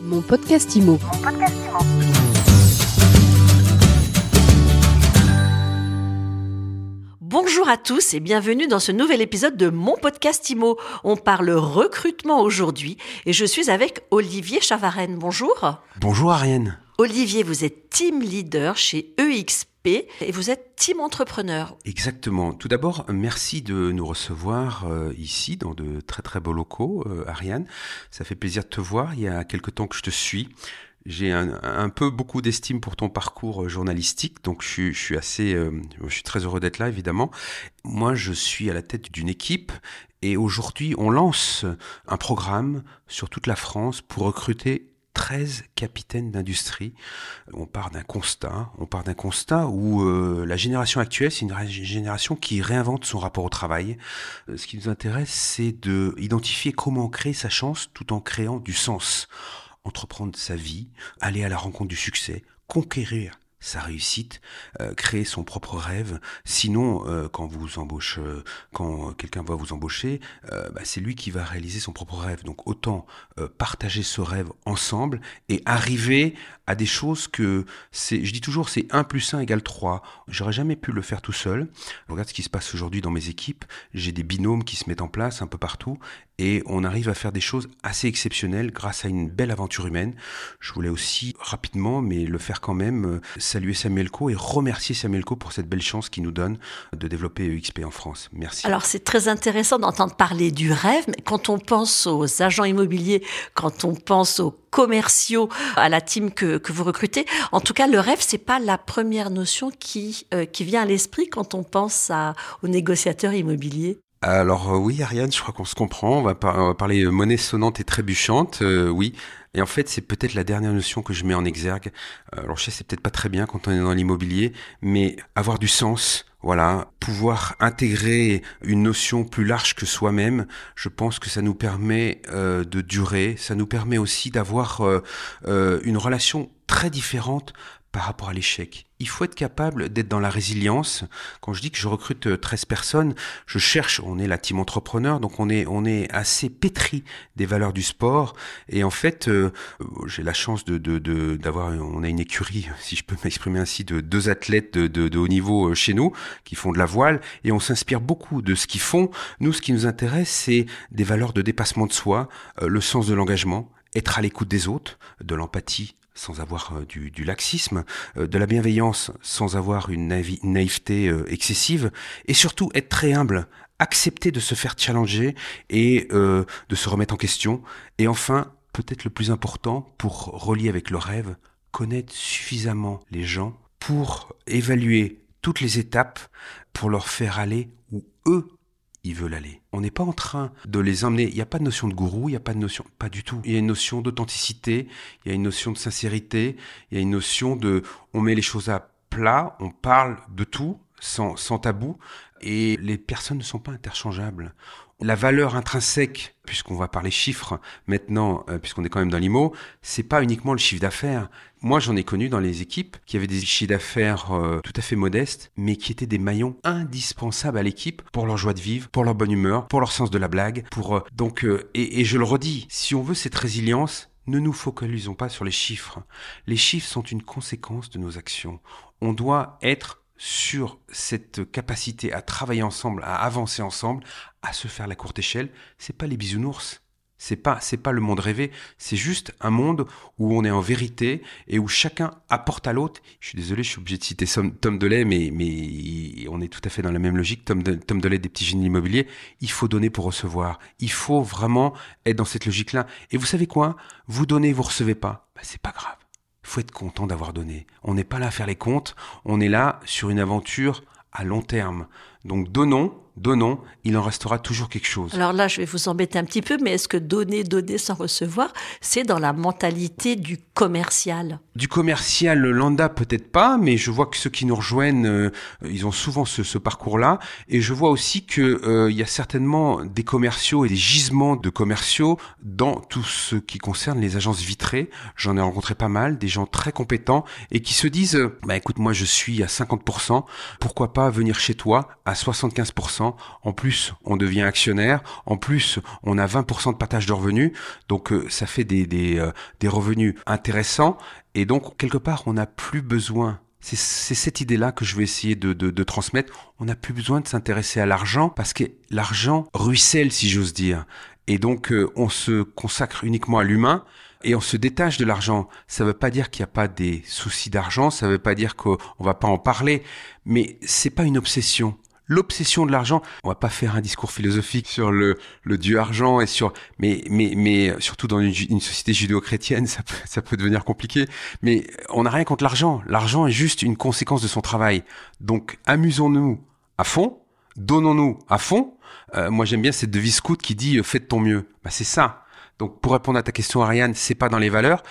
Mon podcast IMO. Bonjour à tous et bienvenue dans ce nouvel épisode de mon podcast IMO. On parle recrutement aujourd'hui et je suis avec Olivier Chavarenne. Bonjour. Bonjour Ariane. Olivier, vous êtes team leader chez EXP et vous êtes team entrepreneur. Exactement. Tout d'abord, merci de nous recevoir euh, ici dans de très très beaux locaux, euh, Ariane. Ça fait plaisir de te voir. Il y a quelque temps que je te suis. J'ai un, peu beaucoup d'estime pour ton parcours euh, journalistique, donc je, suis assez, je suis très heureux d'être là évidemment. Moi, je suis à la tête d'une équipe et aujourd'hui, on lance un programme sur toute la France pour recruter 13 capitaines d'industrie. On part d'un constat, on part d'un constat où euh, la génération actuelle, c'est une génération qui réinvente son rapport au travail. Euh, ce qui nous intéresse, c'est de identifier comment créer sa chance tout en créant du sens. Entreprendre sa vie, aller à la rencontre du succès, conquérir sa réussite, euh, créer son propre rêve. Sinon, euh, quand vous embauchez, euh, quand quelqu'un va vous embaucher, bah, c'est lui qui va réaliser son propre rêve. Donc autant partager ce rêve ensemble et arriver à des choses que c'est, je dis toujours, c'est 1 plus 1 égale 3. J'aurais jamais pu le faire tout seul. Regarde ce qui se passe aujourd'hui dans mes équipes. J'ai des binômes qui se mettent en place un peu partout et on arrive à faire des choses assez exceptionnelles grâce à une belle aventure humaine. Je voulais aussi rapidement, mais le faire quand même, saluer Samuel Co et remercier Samuel Co pour cette belle chance qu'il nous donne de développer EXP en France. Merci. Alors c'est très intéressant d'entendre parler du rêve, mais quand on pense aux agents immobiliers, quand on pense aux commerciaux, à la team que, que vous recrutez, en tout cas le rêve c'est pas la première notion qui euh, qui vient à l'esprit quand on pense à, aux négociateurs immobiliers. Alors euh, oui, Ariane, je crois qu'on se comprend. On va, parler monnaie sonnante et trébuchante. Euh, oui, et en fait, c'est peut-être la dernière notion que je mets en exergue. Euh, alors, je sais, c'est peut-être pas très bien quand on est dans l'immobilier, mais avoir du sens, voilà, pouvoir intégrer une notion plus large que soi-même, je pense que ça nous permet euh, de durer, ça nous permet aussi d'avoir euh, une relation très différente par rapport à l'échec. Il faut être capable d'être dans la résilience. Quand je dis que je recrute 13 euh, personnes, je cherche, on est la team entrepreneur, donc on est, on est assez pétri des valeurs du sport. Et en fait, euh, j'ai la chance de, de, d'avoir, on a une écurie, si je peux m'exprimer ainsi, de deux athlètes de, de, de haut niveau euh, chez nous, qui font de la voile, et on s'inspire beaucoup de ce qu'ils font. Nous, ce qui nous intéresse, c'est des valeurs de dépassement de soi, le sens de l'engagement, être à l'écoute des autres, de l'empathie, sans avoir euh, du, laxisme, euh, de la bienveillance sans avoir une naïveté euh, excessive, et surtout être très humble, accepter de se faire challenger et de se remettre en question, et enfin, peut-être le plus important pour relier avec le rêve, connaître suffisamment les gens pour évaluer toutes les étapes pour leur faire aller où eux ils veulent aller. On n'est pas en train de les emmener. Il n'y a pas de notion de gourou, il n'y a pas de notion, pas du tout. Il y a une notion d'authenticité, il y a une notion de sincérité, il y a une notion de, on met les choses à plat, on parle de tout sans, sans tabou, et les personnes ne sont pas interchangeables la valeur intrinsèque, puisqu'on va parler chiffres maintenant, euh, puisqu'on est quand même dans l'IMO, c'est pas uniquement le chiffre d'affaires. Moi, j'en ai connu dans les équipes qui avaient des chiffres d'affaires euh, tout à fait modestes, mais qui étaient des maillons indispensables à l'équipe pour leur joie de vivre, pour leur bonne humeur, pour leur sens de la blague. Pour euh, donc, et, et je le redis, si on veut cette résilience, ne nous focalisons pas sur les chiffres. Les chiffres sont une conséquence de nos actions. On doit être sur cette capacité à travailler ensemble, à avancer ensemble, à se faire la courte échelle, c'est pas les bisounours. C'est pas, c'est pas le monde rêvé. C'est juste un monde où on est en vérité et où chacun apporte à l'autre. Je suis désolé, je suis obligé de citer Tom Delay, mais, mais on est tout à fait dans la même logique. Tom, de, Tom Delay des petits génies immobiliers. Il faut donner pour recevoir. Il faut vraiment être dans cette logique-là. Et vous savez quoi? Vous donnez, vous recevez pas. Ben, c'est pas grave faut être content d'avoir donné. On n'est pas là à faire les comptes, on est là sur une aventure à long terme. Donc donnons, donnons, il en restera toujours quelque chose. Alors là, je vais vous embêter un petit peu, mais est-ce que donner, donner sans recevoir, c'est dans la mentalité du commercial? Du commercial lambda, peut-être pas, mais je vois que ceux qui nous rejoignent, euh, ils ont souvent ce, parcours-là. Et je vois aussi qu'il euh, y a certainement des commerciaux et des gisements de commerciaux dans tout ce qui concerne les agences vitrées. J'en ai rencontré pas mal, des gens très compétents et qui se disent, bah écoute, moi je suis à 50%, pourquoi pas venir chez toi à 75%. En plus, on devient actionnaire. En plus, on a 20% de partage de revenus. Donc, euh, ça fait des, des, euh, des revenus intéressants. Et donc, quelque part, on n'a plus besoin c'est cette idée-là que je vais essayer de, de, de transmettre. On n'a plus besoin de s'intéresser à l'argent parce que l'argent ruisselle, si j'ose dire. Et donc, euh, on se consacre uniquement à l'humain et on se détache de l'argent. Ça ne veut pas dire qu'il n'y a pas des soucis d'argent, ça ne veut pas dire qu'on va pas en parler, mais c'est pas une obsession. L'obsession de l'argent, on va pas faire un discours philosophique sur le, le dieu argent et sur, mais, mais, mais surtout dans une, une société judéo-chrétienne, ça peut, ça peut devenir compliqué. Mais on n'a rien contre l'argent. L'argent est juste une conséquence de son travail. Donc, amusons-nous à fond, donnons-nous à fond. Euh, moi, j'aime bien cette devise scout qui dit euh, faites ton mieux. Bah, c'est ça. Donc, pour répondre à ta question, Ariane, c'est pas dans les valeurs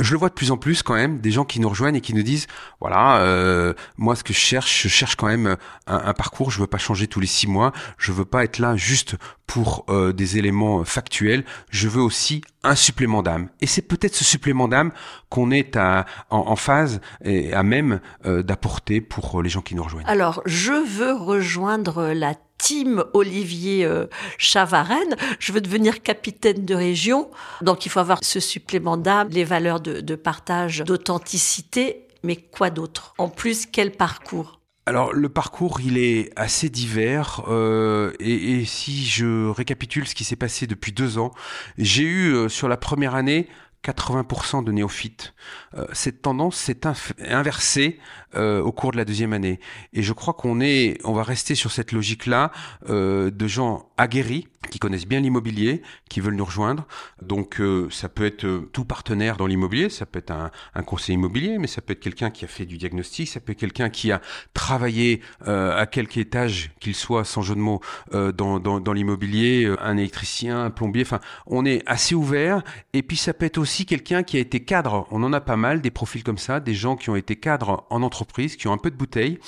je le vois de plus en plus quand même, des gens qui nous rejoignent et qui nous disent, voilà, euh, moi ce que je cherche, je cherche quand même un, un, parcours, je veux pas changer tous les six mois, je veux pas être là juste pour euh, des éléments factuels, je veux aussi un supplément d'âme. Et c'est peut-être ce supplément d'âme qu'on est à, en, phase et à même euh, d'apporter pour les gens qui nous rejoignent. Alors, je veux rejoindre la team Olivier euh, Chavarenne, je veux devenir capitaine de région. Donc il faut avoir ce supplément d'âme, les valeurs de, partage, d'authenticité. Mais quoi d'autre? En plus, quel parcours? Alors le parcours, il est assez divers euh, et, et, si je récapitule ce qui s'est passé depuis deux ans, j'ai eu euh, sur la première année 80% de néophytes. Euh, cette tendance s'est inversée euh, au cours de la deuxième année. Et je crois qu'on est, on va rester sur cette logique-là euh, de gens aguerris qui connaissent bien l'immobilier, qui veulent nous rejoindre. Donc euh, ça peut être euh, tout partenaire dans l'immobilier, ça peut être un, conseiller immobilier, mais ça peut être quelqu'un qui a fait du diagnostic, ça peut être quelqu'un qui a travaillé euh, à quelque étage qu'il soit, sans jeu de mots, dans l'immobilier, un électricien, un plombier. Enfin, on est assez ouvert. Et puis ça peut être aussi quelqu'un qui a été cadre. On en a pas mal des profils comme ça, des gens qui ont été cadres en entreprise, qui ont un peu de bouteille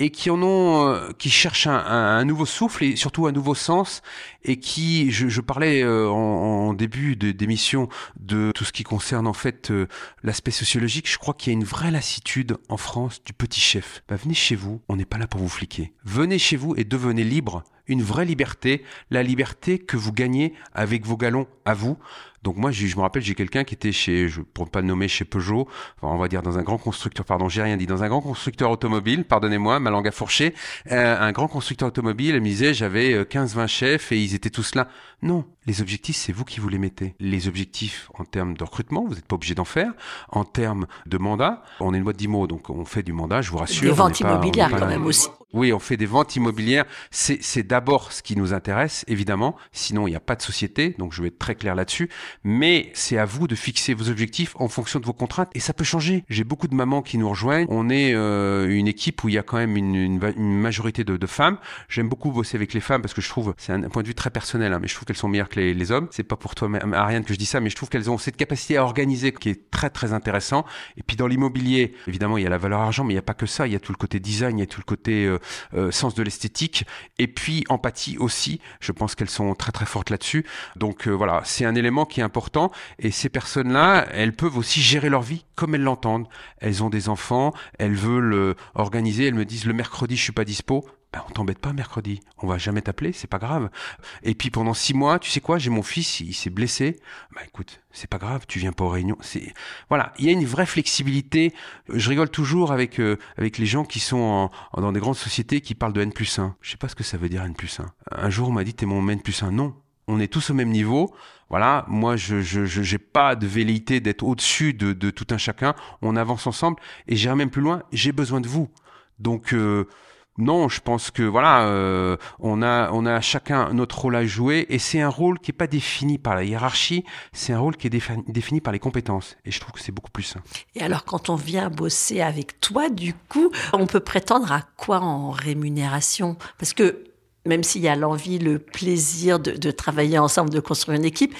et qui en ont, euh, qui cherchent un, un, un, nouveau souffle et surtout un nouveau sens et qui, je, je parlais euh, en, en, début d'émission de, de, tout ce qui concerne en fait euh, l'aspect sociologique. Je crois qu'il y a une vraie lassitude en France du petit chef. Bah, venez chez vous, on n'est pas là pour vous fliquer. Venez chez vous et devenez libre, une vraie liberté, la liberté que vous gagnez avec vos galons à vous. Donc moi, je me rappelle, j'ai quelqu'un qui était chez, je, pour ne pas le nommer, chez Peugeot, on va dire dans un grand constructeur, pardon, j'ai rien dit, dans un grand constructeur automobile, pardonnez-moi, ma langue a fourché, euh, un grand constructeur automobile, elle me disait, j'avais 15-20 chefs et ils étaient tous là. Non, les objectifs, c'est vous qui vous les mettez. Les objectifs en termes de recrutement, vous n'êtes pas obligé d'en faire. En termes de mandat, on est une boîte d'IMO, donc on fait du mandat, je vous rassure. Des ventes immobilières quand même aussi. Oui, on fait des ventes immobilières. C'est d'abord ce qui nous intéresse, évidemment. Sinon, il n'y a pas de société. Donc, je vais être très clair là-dessus. Mais c'est à vous de fixer vos objectifs en fonction de vos contraintes. Et ça peut changer. J'ai beaucoup de mamans qui nous rejoignent. On est euh, une équipe où il y a quand même une, une, une majorité de, de femmes. J'aime beaucoup bosser avec les femmes parce que je trouve, c'est un, un, point de vue très personnel, hein, mais je trouve qu'elles sont meilleures que les, les hommes. C'est pas pour toi, Ariane, que je dis ça, mais je trouve qu'elles ont cette capacité à organiser qui est très, très intéressant. Et puis, dans l'immobilier, évidemment, il y a la valeur argent, mais il n'y a pas que ça. Il y a tout le côté design, il y a tout le côté euh, euh, sens de l'esthétique et puis empathie aussi. Je pense qu'elles sont très très fortes là-dessus. Donc euh, voilà, c'est un élément qui est important et ces personnes-là, elles peuvent aussi gérer leur vie comme elles l'entendent. Elles ont des enfants, elles veulent euh, organiser, elles me disent le mercredi je suis pas dispo ben, on t'embête pas mercredi, on va jamais t'appeler, c'est pas grave. Et puis pendant six mois, tu sais quoi, j'ai mon fils, il s'est blessé. Ben écoute, c'est pas grave, tu viens pas aux réunions. C'est voilà, il y a une vraie flexibilité. Je rigole toujours avec euh, avec les gens qui sont en, dans des grandes sociétés qui parlent de N plus 1. Je sais pas ce que ça veut dire N plus 1. Un jour on m'a dit t'es mon N plus 1. Non, on est tous au même niveau. Voilà, moi je j'ai pas de velléité d'être au-dessus de, tout un chacun. On avance ensemble et j'irai même plus loin. J'ai besoin de vous. Donc euh, non, je pense que voilà, euh, on a on a chacun notre rôle à jouer et c'est un rôle qui est pas défini par la hiérarchie, c'est un rôle qui est défini, défini par les compétences et je trouve que c'est beaucoup plus sain. Et alors quand on vient bosser avec toi, du coup, on peut prétendre à quoi en rémunération? Parce que même s'il y a l'envie, le plaisir de, de, travailler ensemble, de construire une équipe,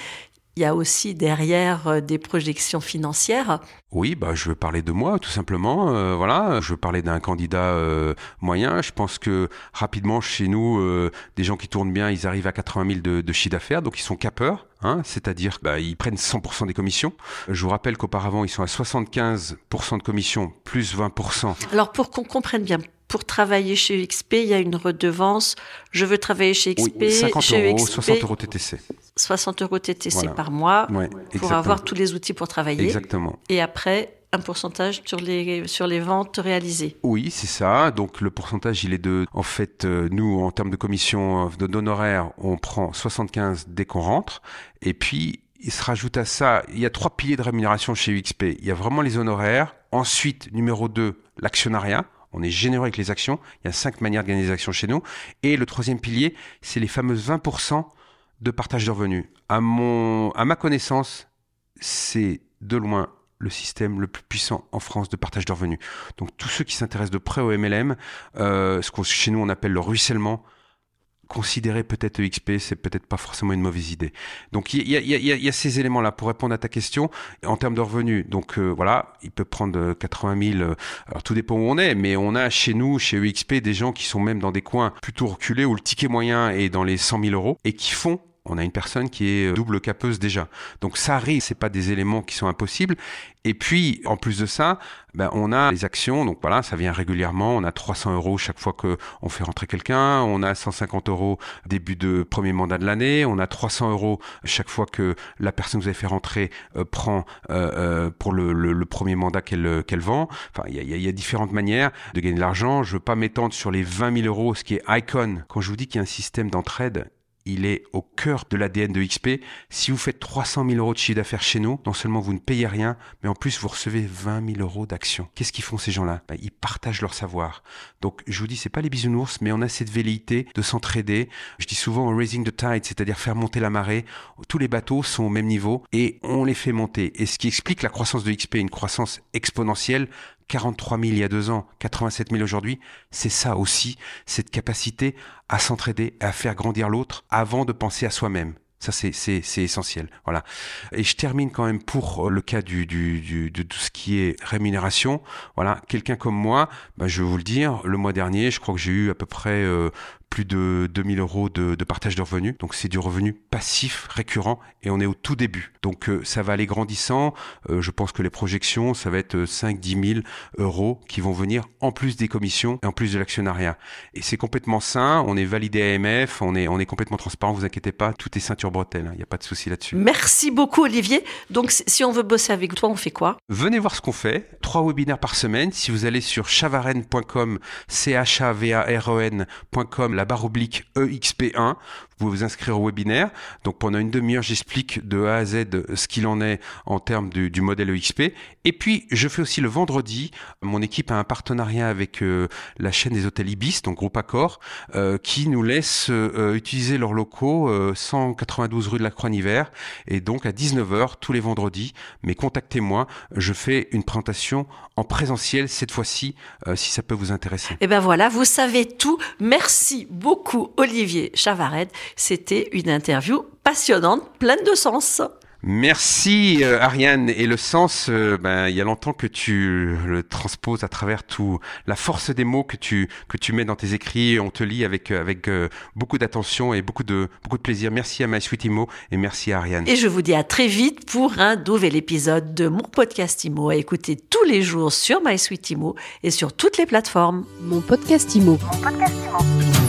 il y a aussi derrière euh, des projections financières. Oui, bah, je veux parler de moi, tout simplement. Euh, voilà, je veux parler d'un candidat euh, moyen. Je pense que rapidement, chez nous, euh, des gens qui tournent bien, ils arrivent à 80 000 de, de chiffre d'affaires, donc ils sont capeurs. Hein, c'est-à-dire bah, ils prennent 100% des commissions. Je vous rappelle qu'auparavant, ils sont à 75% de commissions plus 20%. Alors pour qu'on comprenne bien, pour travailler chez XP, il y a une redevance. Je veux travailler chez XP, Oui, 50 chez euros, XP, 60 euros TTC. 60 euros TTC Voilà. par mois Ouais, pour exactement. avoir tous les outils pour travailler. Exactement. Et après, un pourcentage sur les, sur les ventes réalisées. Oui, c'est ça. Donc le pourcentage, il est de, en fait, euh, nous, en termes de commission euh, d'honoraires, on prend 75 dès qu'on rentre. Et puis, il se rajoute à ça, il y a trois piliers de rémunération chez UXP. Il y a vraiment les honoraires. Ensuite, numéro 2, l'actionnariat. On est généreux avec les actions. Il y a cinq manières de gagner des actions chez nous. Et le troisième pilier, c'est les fameuses 20% de partage de revenus. À mon, à ma connaissance, c'est de loin le système le plus puissant en France de partage de revenus. Donc tous ceux qui s'intéressent de près au MLM, euh, ce que chez nous on appelle le ruissellement, considérer peut-être EXP, c'est peut-être pas forcément une mauvaise idée. Donc il y a, y a- y a- y a ces éléments-là pour répondre à ta question en termes de revenus. Donc euh, voilà, il peut prendre euh, 80 000. euh, alors tout dépend où on est, mais on a chez nous, chez EXP, des gens qui sont même dans des coins plutôt reculés où le ticket moyen est dans les 100 000 euros et qui font on a une personne qui est euh, double capeuse déjà. Donc ça arrive, c'est pas des éléments qui sont impossibles. Et puis, en plus de ça, ben, on a les actions. Donc voilà, ça vient régulièrement. On a 300 euros chaque fois que on fait rentrer quelqu'un. On a 150 euros début de premier mandat de l'année. On a 300 euros chaque fois que la personne que vous avez fait rentrer euh, prend euh, euh, pour le, le- le premier mandat qu'elle qu'elle vend. Enfin, il y a, y a- y a différentes manières de gagner de l'argent. Je veux pas m'étendre sur les 20 000 euros, ce qui est icon. Quand je vous dis qu'il y a un système d'entraide, il est au cœur de l'ADN de XP. Si vous faites 300 000 euros de chiffre d'affaires chez nous, non seulement vous ne payez rien, mais en plus vous recevez 20 000 euros d'actions. Qu'est-ce qu'ils font ces gens-là? Ben, Ils partagent leur savoir. Donc je vous dis, c'est pas les bisounours, mais on a cette velléité de s'entraider. Je dis souvent raising the tide, c'est-à-dire faire monter la marée. Tous les bateaux sont au même niveau et on les fait monter. Et ce qui explique la croissance de XP, une croissance exponentielle. 43 000 il y a deux ans, 87 000 aujourd'hui, c'est ça aussi, cette capacité à s'entraider, à faire grandir l'autre avant de penser à soi-même. Ça, c'est, essentiel. Voilà. Et je termine quand même pour le cas du, du, du- de tout ce qui est rémunération. Voilà. Quelqu'un comme moi, bah, je vais vous le dire, le mois dernier, je crois que j'ai eu à peu près euh, plus de 2000 euros de, de partage de revenus. Donc, c'est du revenu passif, récurrent, et on est au tout début. Donc, euh, ça va aller grandissant. Euh, je pense que les projections, ça va être 5-10 000 euros qui vont venir en plus des commissions et en plus de l'actionnariat. Et c'est complètement sain. On est validé AMF, on est, on est complètement transparent. Vous inquiétez pas, tout est ceinture bretelle. Il n'y a pas de souci là-dessus. Merci beaucoup, Olivier. Donc, si- si on veut bosser avec toi, on fait quoi? Venez voir ce qu'on fait. Trois webinaires par semaine. Si vous allez sur chavaren.com, c h a v a r e n.com, la barre oblique EXP1, vous pouvez vous inscrire au webinaire. Donc pendant une demi-heure, j'explique de A à Z ce qu'il en est en termes du, du modèle EXP. Et puis, je fais aussi le vendredi, mon équipe a un partenariat avec euh, la chaîne des hôtels Ibis, donc Groupe Accor, euh, qui nous laisse euh, utiliser leurs locaux euh, 192 rue de la Croix-Hiver et donc à 19h tous les vendredis. Mais contactez-moi, je fais une présentation en présentiel cette fois-ci, euh, si ça peut vous intéresser. Eh ben voilà, vous savez tout. Merci beaucoup, Olivier Chavared. C'était une interview passionnante, pleine de sens. Merci euh, Ariane. Et le sens, euh, ben, il y a longtemps que tu le transposes à travers tout la force des mots que tu que tu mets dans tes écrits. On te lit avec euh, avec euh, beaucoup d'attention et beaucoup de beaucoup de plaisir. Merci à My Sweet Imo et merci à Ariane. Et je vous dis à très vite pour un nouvel épisode de mon podcast Imo à écouter tous les jours sur MySweet Imo et sur toutes les plateformes. Mon podcast Imo. Mon podcast Imo.